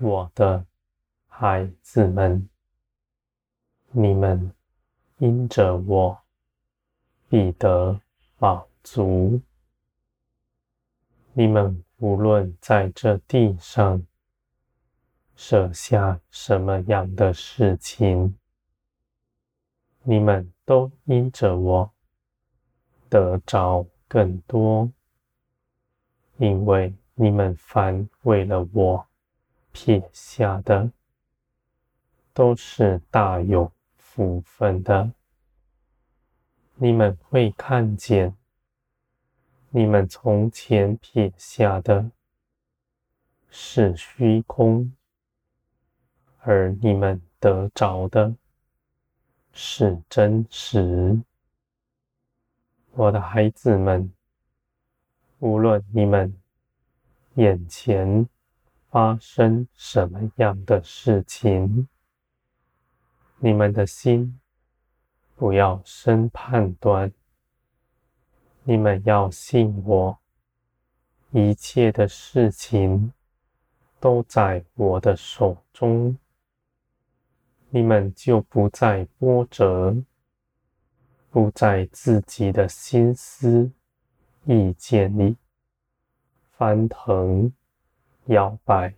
我的孩子们，你们因着我必得饱足。你们无论在这地上设下什么样的事情，你们都因着我得着更多，因为你们凡为了我撇下的，都是大有福分的。你们会看见。你们从前撇下的是虚空，而你们得着的是真实。我的孩子们，无论你们眼前发生什么样的事情，你们的心不要生判断。你们要信我，一切的事情都在我的手中，你们就不再波折，不在自己的心思意见里翻腾。摇摆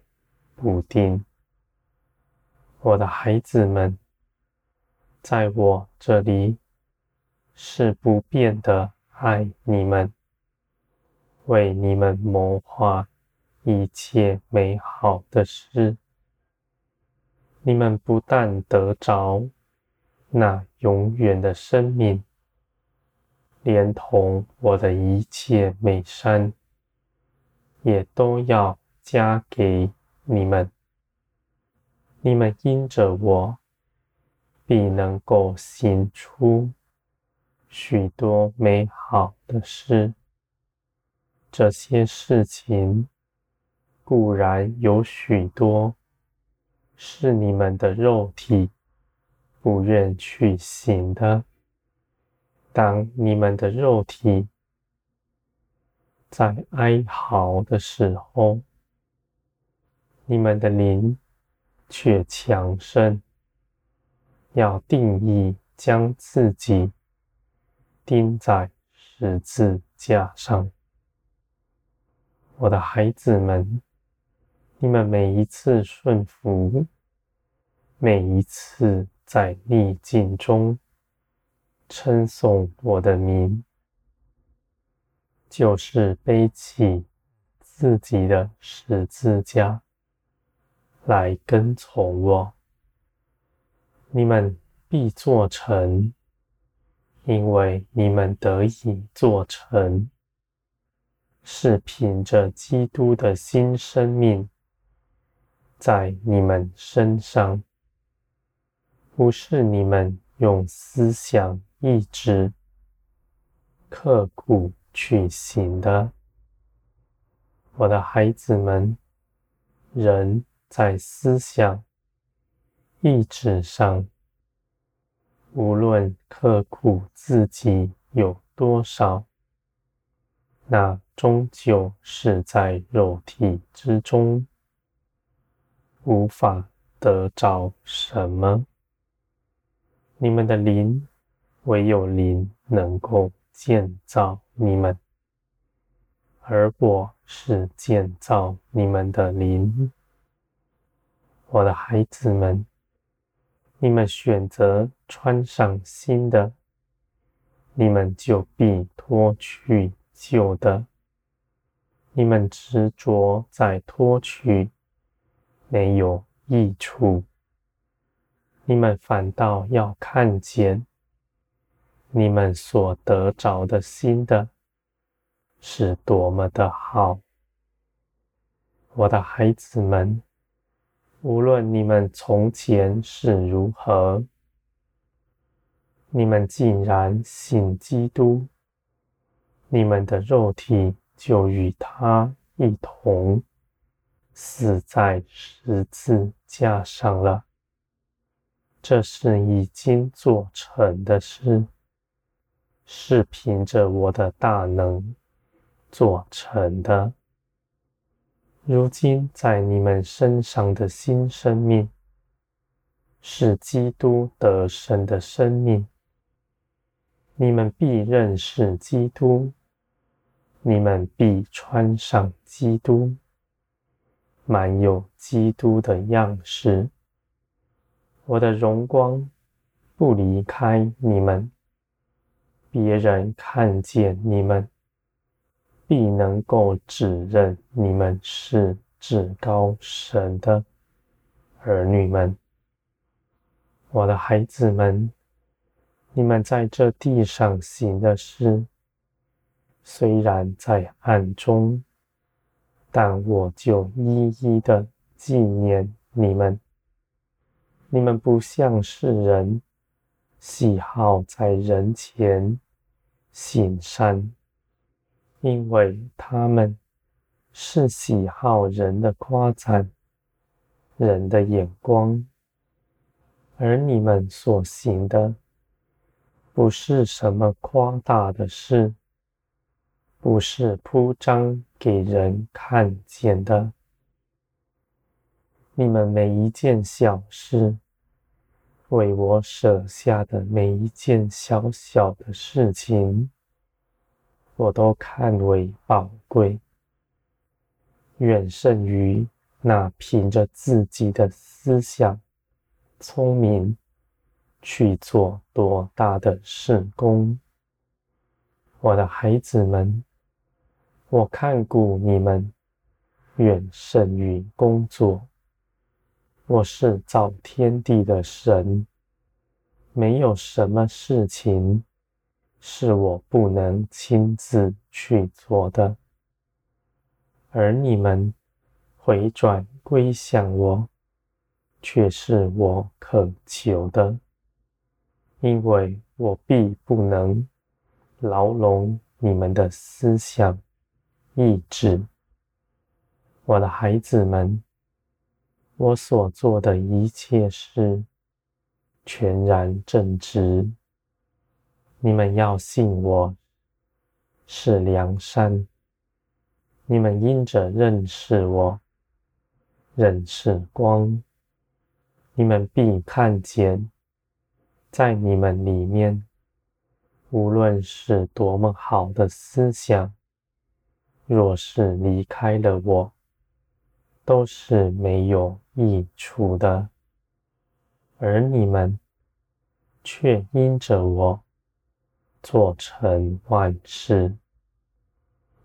不定。我的孩子们，在我这里是不变的。爱你们，为你们谋划一切美好的事。你们不但得着那永远的生命，连同我的一切美善，也都要加给你们。你们因着我，必能够行出。许多美好的事，这些事情固然有许多是你们的肉体不愿去行的。当你们的肉体在哀嚎的时候，你们的灵却强盛，要定义将自己。钉在十字架上，我的孩子们，你们每一次顺服，每一次在逆境中称颂我的名，就是背起自己的十字架来跟从我，你们必做成。因为你们得以做成，是凭着基督的新生命在你们身上，不是你们用思想意志刻苦去行的。我的孩子们，人在思想意志上。无论刻苦自己有多少，那终究是在肉体之中，无法得着什么。你们的灵，唯有灵能够建造你们，而我是建造你们的灵，我的孩子们。你们选择穿上新的，你们就必脱去旧的。你们执着在脱去，没有益处。你们反倒要看见，你们所得着的新的，是多么的好，我的孩子们。无论你们从前是如何，你们既然信基督，你们的肉体就与他一同死在十字架上了。这是已经做成的事，是凭着我的大能做成的。如今在你们身上的新生命，是基督得胜的生命。你们必认识基督，你们必穿上基督，满有基督的样式。我的荣光不离开你们，别人看见你们，必能够指认你们是至高神的儿女们。我的孩子们，你们在这地上行的事，虽然在暗中，但我就一一的纪念你们。你们不像是人，喜好在人前行善，因为他们是喜好人的夸赞、人的眼光，而你们所行的，不是什么夸大的事，不是铺张给人看见的。你们每一件小事，为我舍下的每一件小小的事情，我都看为宝贵，远胜于那凭着自己的思想、聪明去做多大的事工。我的孩子们，我看顾你们，远胜于工作。我是造天地的神，没有什么事情是我不能亲自去做的。而你们回转归向我，却是我渴求的，因为我必不能牢笼你们的思想意志，我的孩子们。我所做的一切事，全然正直。你们要信我是梁山。你们因着认识我，认识光，你们必看见，在你们里面，无论是多么好的思想，若是离开了我，都是没有益处的，而你们却因着我做成万事。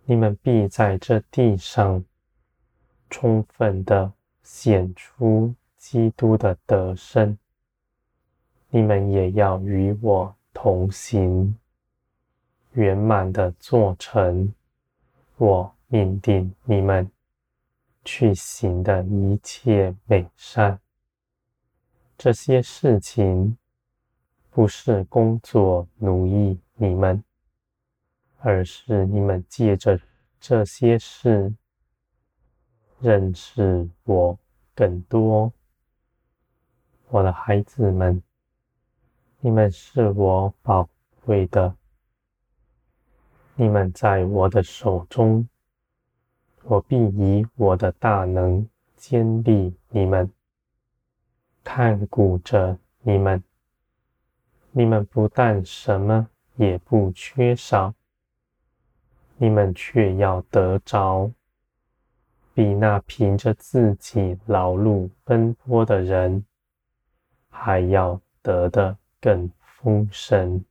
你们必在这地上充分的显出基督的德身。你们也要与我同行，圆满的做成我命定你们。去行的一切美善，这些事情不是工作奴役你们，而是你们借着这些事认识我更多。我的孩子们，你们是我宝贵的，你们在我的手中。我必以我的大能坚立你们，看顾着你们。你们不但什么也不缺少，你们却要得着，比那凭着自己劳碌奔波的人还要得的更丰盛。